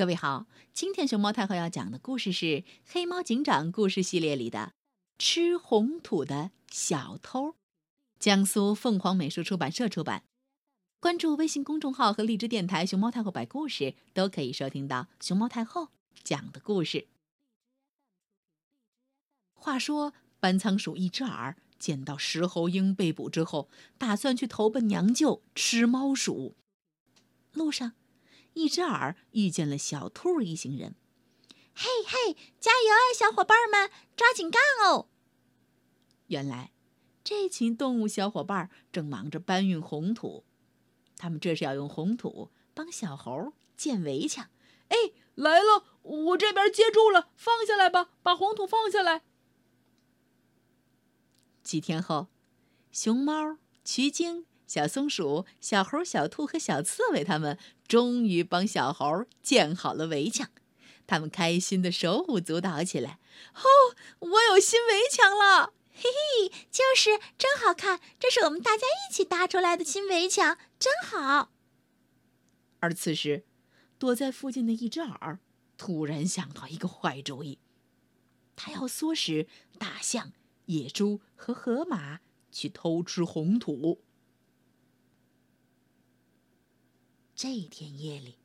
各位好，今天熊猫太后要讲的故事是《黑猫警长》故事系列里的《吃红土的小偷》，江苏凤凰美术出版社出版。关注微信公众号和荔枝电台“熊猫太后摆故事”，都可以收听到熊猫太后讲的故事。话说，班仓鼠一只耳见到石猴鹰被捕之后，打算去投奔娘舅吃猫鼠。路上。一只耳遇见了小兔一行人，嘿嘿，加油啊，小伙伴们，抓紧干哦！原来，这群动物小伙伴正忙着搬运红土，他们这是要用红土帮小猴建围墙。哎，来了，我这边接住了，放下来吧，把红土放下来。几天后，熊猫、瞿鲸。小松鼠、小猴、小兔和小刺猬，他们终于帮小猴建好了围墙。他们开心的手舞足蹈起来。哦，我有新围墙了！嘿嘿，就是真好看。这是我们大家一起搭出来的新围墙，真好。而此时，躲在附近的一只耳突然想到一个坏主意，他要唆使大象、野猪和河马去偷吃红土。这天夜里，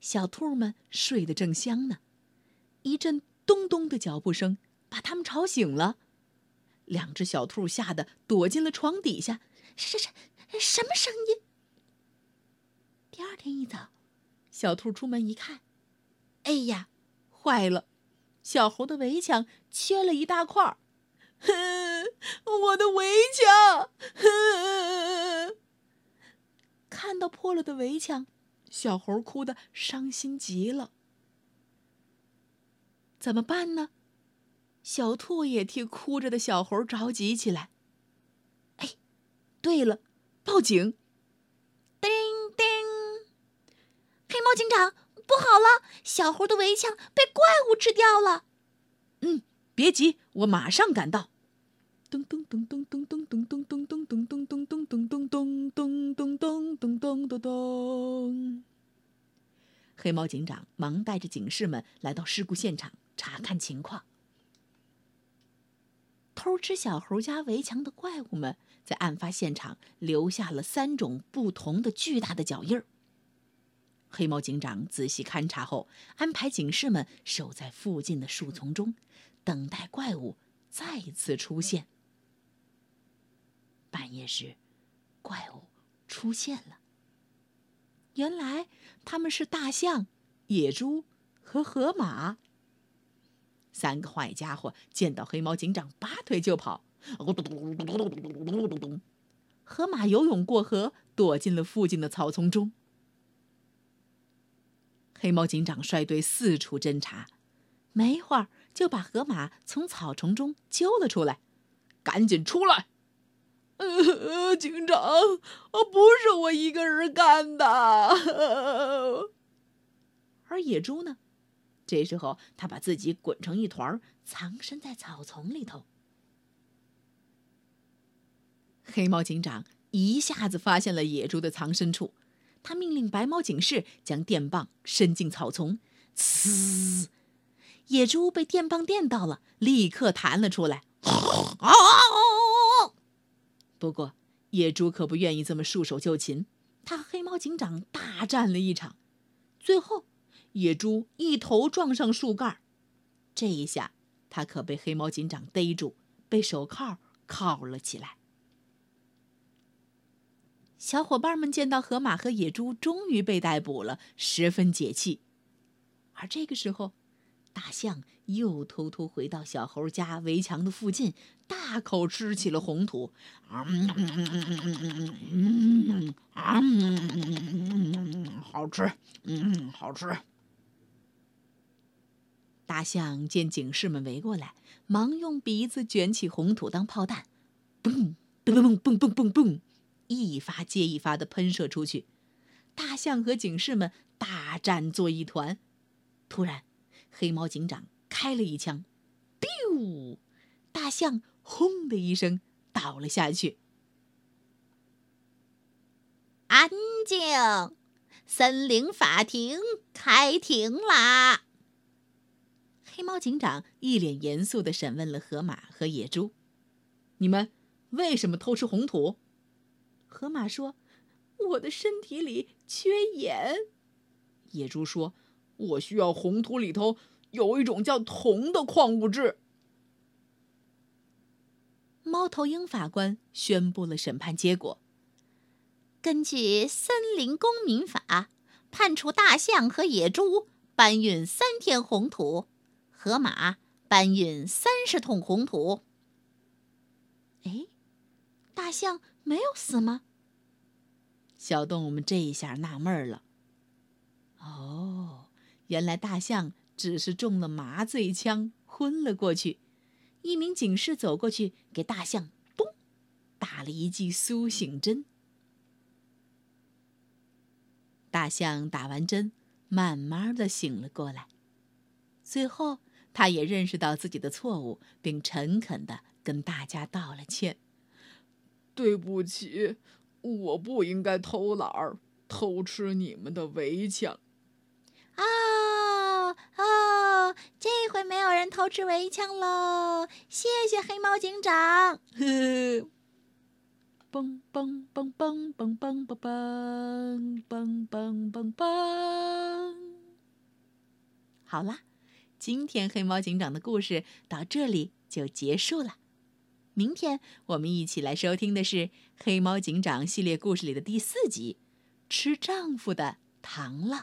小兔们睡得正香呢，一阵咚咚的脚步声把它们吵醒了。两只小兔吓得躲进了床底下。什什什么声音？第二天一早，小兔出门一看，哎呀，坏了！小猴的围墙缺了一大块儿。我的围墙！哼看到破了的围墙，小猴哭得伤心极了。怎么办呢？小兔也替哭着的小猴着急起来。哎，对了，报警。叮叮。黑猫警长，不好了，小猴的围墙被怪物吃掉了。嗯，别急，我马上赶到。噔噔噔噔噔噔。黑猫警长忙带着警士们来到事故现场查看情况。偷吃小猴家围墙的怪物们在案发现场留下了三种不同的巨大的脚印儿。黑猫警长仔细勘察后，安排警士们守在附近的树丛中，等待怪物再次出现。半夜时，怪物出现了。原来他们是大象、野猪和河马。三个坏家伙见到黑猫警长，拔腿就跑。河马游泳过河，躲进了附近的草丛中。黑猫警长率队四处侦查，没一会儿就把河马从草丛中揪了出来。赶紧出来！呃，警长，不是我一个人干的。而野猪呢？这时候，他把自己滚成一团，藏身在草丛里头。黑猫警长一下子发现了野猪的藏身处，他命令白猫警士将电棒伸进草丛，呲！野猪被电棒电到了，立刻弹了出来。啊！不过，野猪可不愿意这么束手就擒，他和黑猫警长大战了一场，最后，野猪一头撞上树干，这一下，他可被黑猫警长逮住，被手铐铐了起来。小伙伴们见到河马和野猪终于被逮捕了，十分解气，而这个时候。大象又偷偷回到小猴家围墙的附近，大口吃起了红土。好吃，嗯，好吃。大象见警士们围过来，忙用鼻子卷起红土当炮弹，嘣嘣嘣嘣嘣嘣嘣，一发接一发的喷射出去。大象和警士们大战作一团。突然。黑猫警长开了一枪，biu，大象轰的一声倒了下去。安静，森林法庭开庭啦！黑猫警长一脸严肃地审问了河马和野猪：“你们为什么偷吃红土？”河马说：“我的身体里缺盐。”野猪说：“我需要红土里头有一种叫铜的矿物质。”猫头鹰法官宣布了审判结果。根据《森林公民法》，判处大象和野猪搬运三天红土，河马搬运三十桶红土。哎，大象没有死吗？小动物们这一下纳闷了。哦，原来大象只是中了麻醉枪，昏了过去。一名警士走过去，给大象“咚”打了一剂苏醒针。大象打完针，慢慢的醒了过来。最后，他也认识到自己的错误，并诚恳的跟大家道了歉：“对不起，我不应该偷懒儿，偷吃你们的围墙。”啊这回没有人偷吃围墙喽！谢谢黑猫警长。呵，嘣嘣嘣嘣嘣嘣嘣嘣嘣嘣嘣嘣。好啦，今天黑猫警长的故事到这里就结束了。明天我们一起来收听的是《黑猫警长》系列故事里的第四集《吃丈夫的螳螂》。